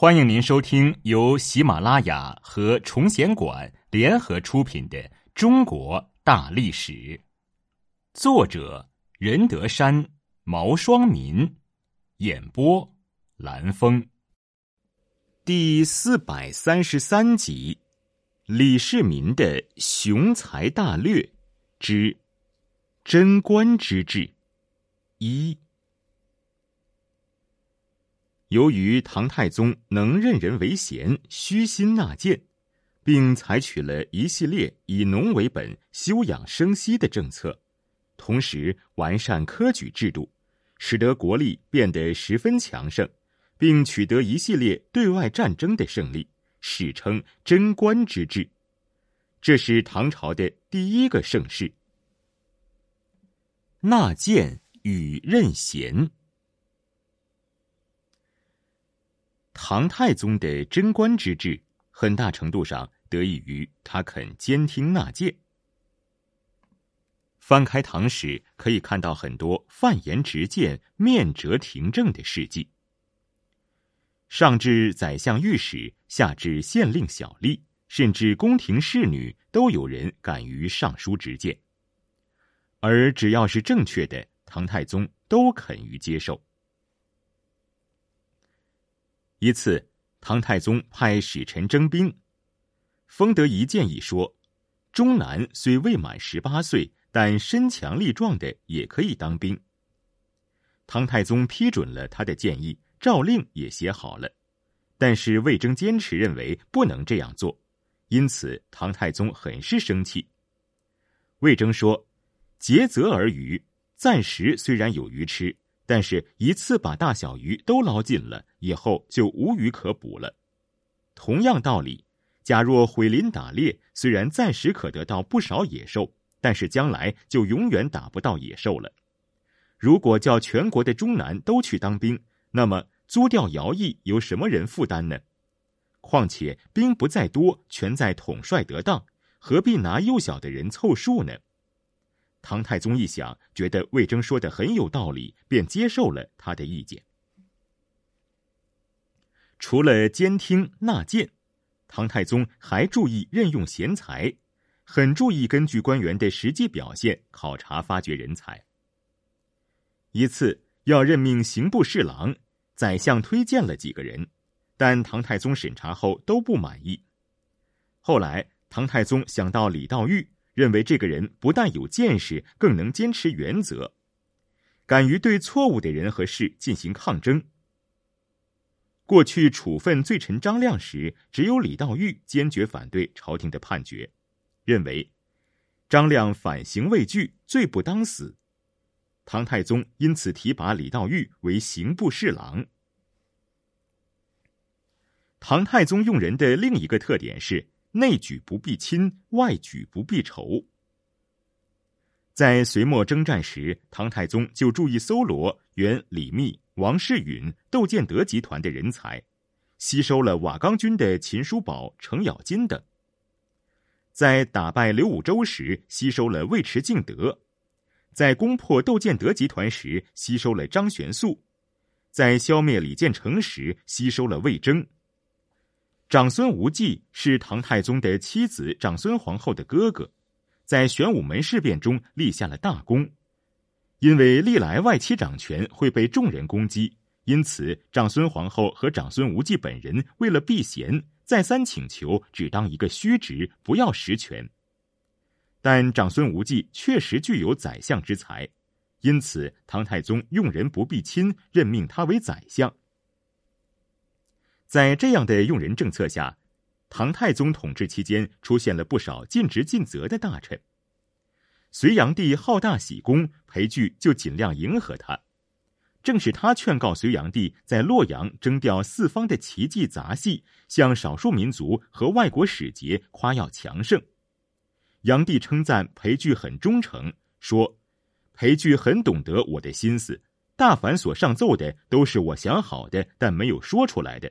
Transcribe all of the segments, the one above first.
欢迎您收听由喜马拉雅和崇贤馆联合出品的《中国大历史》，作者任德山、毛双民，演播蓝峰，第四百三十三集：李世民的雄才大略之贞观之治一。由于唐太宗能任人唯贤、虚心纳谏，并采取了一系列以农为本、休养生息的政策，同时完善科举制度，使得国力变得十分强盛，并取得一系列对外战争的胜利，史称贞观之治。这是唐朝的第一个盛世。纳谏与任贤。唐太宗的贞观之治，很大程度上得益于他肯兼听纳谏。翻开唐史，可以看到很多犯言直谏、面折廷政的事迹。上至宰相御史，下至县令小吏，甚至宫廷侍女，都有人敢于上书直谏。而只要是正确的，唐太宗都肯于接受。一次，唐太宗派使臣征兵，封德仪建议说：“中南虽未满十八岁，但身强力壮的也可以当兵。”唐太宗批准了他的建议，诏令也写好了。但是魏征坚持认为不能这样做，因此唐太宗很是生气。魏征说：“竭泽而渔，暂时虽然有鱼吃。”但是，一次把大小鱼都捞尽了，以后就无鱼可捕了。同样道理，假若毁林打猎，虽然暂时可得到不少野兽，但是将来就永远打不到野兽了。如果叫全国的中南都去当兵，那么租调徭役由什么人负担呢？况且兵不在多，全在统帅得当，何必拿幼小的人凑数呢？唐太宗一想，觉得魏征说的很有道理，便接受了他的意见。除了监听纳谏，唐太宗还注意任用贤才，很注意根据官员的实际表现考察发掘人才。一次要任命刑部侍郎，宰相推荐了几个人，但唐太宗审查后都不满意。后来，唐太宗想到李道玉。认为这个人不但有见识，更能坚持原则，敢于对错误的人和事进行抗争。过去处分罪臣张亮时，只有李道玉坚决反对朝廷的判决，认为张亮反刑未惧，罪不当死。唐太宗因此提拔李道玉为刑部侍郎。唐太宗用人的另一个特点是。内举不避亲，外举不避仇。在隋末征战时，唐太宗就注意搜罗原李密、王世允、窦建德集团的人才，吸收了瓦岗军的秦叔宝、程咬金等。在打败刘武周时，吸收了尉迟敬德；在攻破窦建德集团时，吸收了张玄素；在消灭李建成时，吸收了魏征。长孙无忌是唐太宗的妻子长孙皇后的哥哥，在玄武门事变中立下了大功。因为历来外戚掌权会被众人攻击，因此长孙皇后和长孙无忌本人为了避嫌，再三请求只当一个虚职，不要实权。但长孙无忌确实具有宰相之才，因此唐太宗用人不避亲，任命他为宰相。在这样的用人政策下，唐太宗统治期间出现了不少尽职尽责的大臣。隋炀帝好大喜功，裴矩就尽量迎合他。正是他劝告隋炀帝在洛阳征调四方的奇迹杂戏，向少数民族和外国使节夸耀强盛。炀帝称赞裴矩很忠诚，说：“裴矩很懂得我的心思，大凡所上奏的都是我想好的，但没有说出来的。”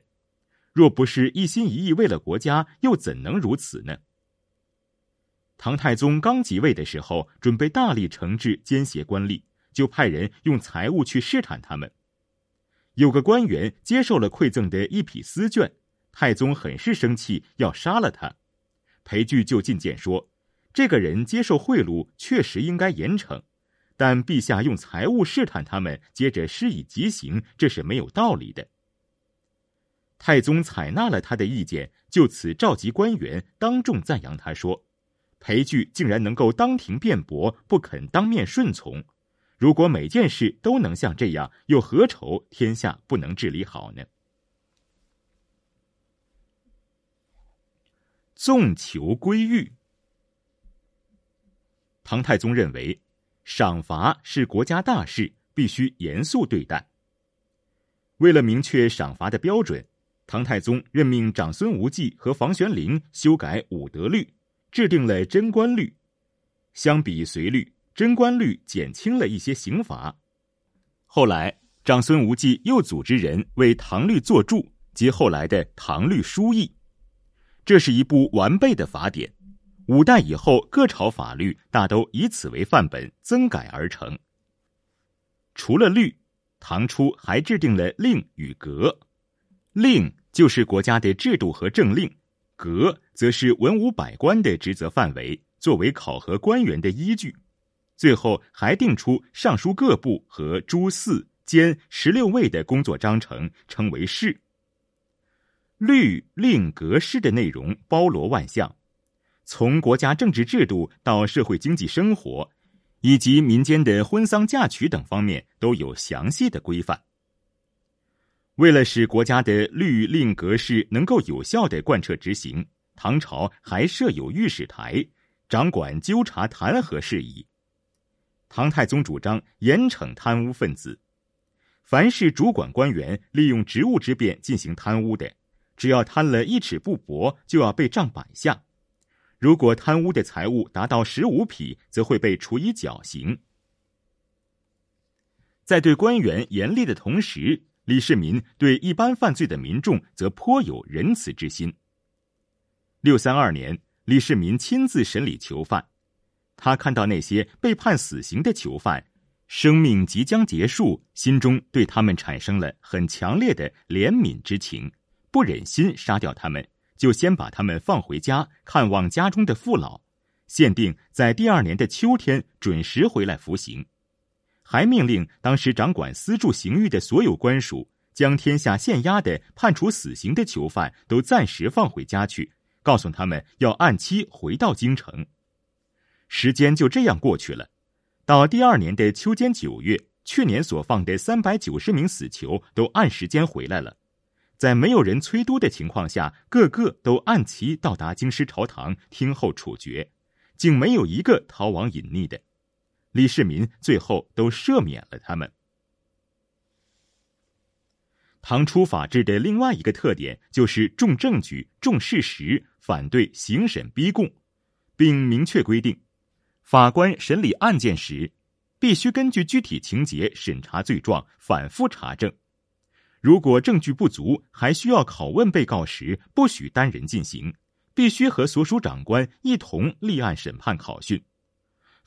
若不是一心一意为了国家，又怎能如此呢？唐太宗刚即位的时候，准备大力惩治奸邪官吏，就派人用财物去试探他们。有个官员接受了馈赠的一匹丝绢，太宗很是生气，要杀了他。裴矩就进谏说：“这个人接受贿赂，确实应该严惩，但陛下用财物试探他们，接着施以极刑，这是没有道理的。”太宗采纳了他的意见，就此召集官员，当众赞扬他说：“裴矩竟然能够当庭辩驳，不肯当面顺从。如果每件事都能像这样，又何愁天下不能治理好呢？”纵囚归狱。唐太宗认为，赏罚是国家大事，必须严肃对待。为了明确赏罚的标准。唐太宗任命长孙无忌和房玄龄修改武德律，制定了贞观律。相比隋律，贞观律减轻了一些刑罚。后来，长孙无忌又组织人为唐律作注，及后来的唐律疏议。这是一部完备的法典。五代以后，各朝法律大都以此为范本增改而成。除了律，唐初还制定了令与格。令就是国家的制度和政令，格则是文武百官的职责范围，作为考核官员的依据。最后还定出尚书各部和诸四监十六位的工作章程，称为事。律令格式的内容包罗万象，从国家政治制度到社会经济生活，以及民间的婚丧嫁娶等方面，都有详细的规范。为了使国家的律令格式能够有效的贯彻执行，唐朝还设有御史台，掌管纠察弹劾事宜。唐太宗主张严惩贪污分子，凡是主管官员利用职务之便进行贪污的，只要贪了一尺布帛，就要被杖百下；如果贪污的财物达到十五匹，则会被处以绞刑。在对官员严厉的同时，李世民对一般犯罪的民众则颇有仁慈之心。六三二年，李世民亲自审理囚犯，他看到那些被判死刑的囚犯，生命即将结束，心中对他们产生了很强烈的怜悯之情，不忍心杀掉他们，就先把他们放回家看望家中的父老，限定在第二年的秋天准时回来服刑。还命令当时掌管私铸刑狱的所有官署，将天下县押的判处死刑的囚犯都暂时放回家去，告诉他们要按期回到京城。时间就这样过去了，到第二年的秋间九月，去年所放的三百九十名死囚都按时间回来了，在没有人催督的情况下，个个都按期到达京师朝堂听候处决，竟没有一个逃亡隐匿的。李世民最后都赦免了他们。唐初法治的另外一个特点就是重证据、重事实，反对刑审逼供，并明确规定，法官审理案件时，必须根据具体情节审查罪状，反复查证。如果证据不足，还需要拷问被告时，不许单人进行，必须和所属长官一同立案审判考讯。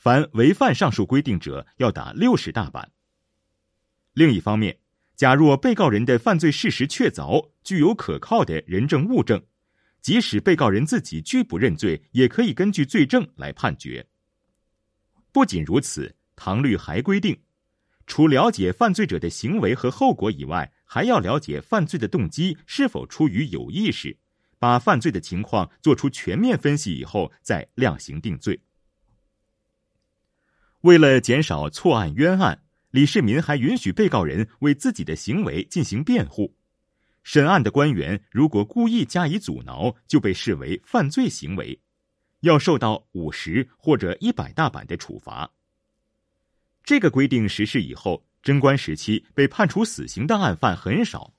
凡违反上述规定者，要打六十大板。另一方面，假若被告人的犯罪事实确凿，具有可靠的人证物证，即使被告人自己拒不认罪，也可以根据罪证来判决。不仅如此，唐律还规定，除了解犯罪者的行为和后果以外，还要了解犯罪的动机是否出于有意识，把犯罪的情况做出全面分析以后，再量刑定罪。为了减少错案冤案，李世民还允许被告人为自己的行为进行辩护。审案的官员如果故意加以阻挠，就被视为犯罪行为，要受到五十或者一百大板的处罚。这个规定实施以后，贞观时期被判处死刑的案犯很少。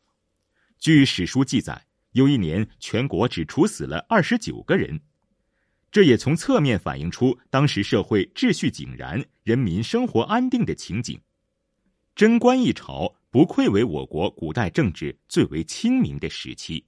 据史书记载，有一年全国只处死了二十九个人。这也从侧面反映出当时社会秩序井然、人民生活安定的情景。贞观一朝不愧为我国古代政治最为清明的时期。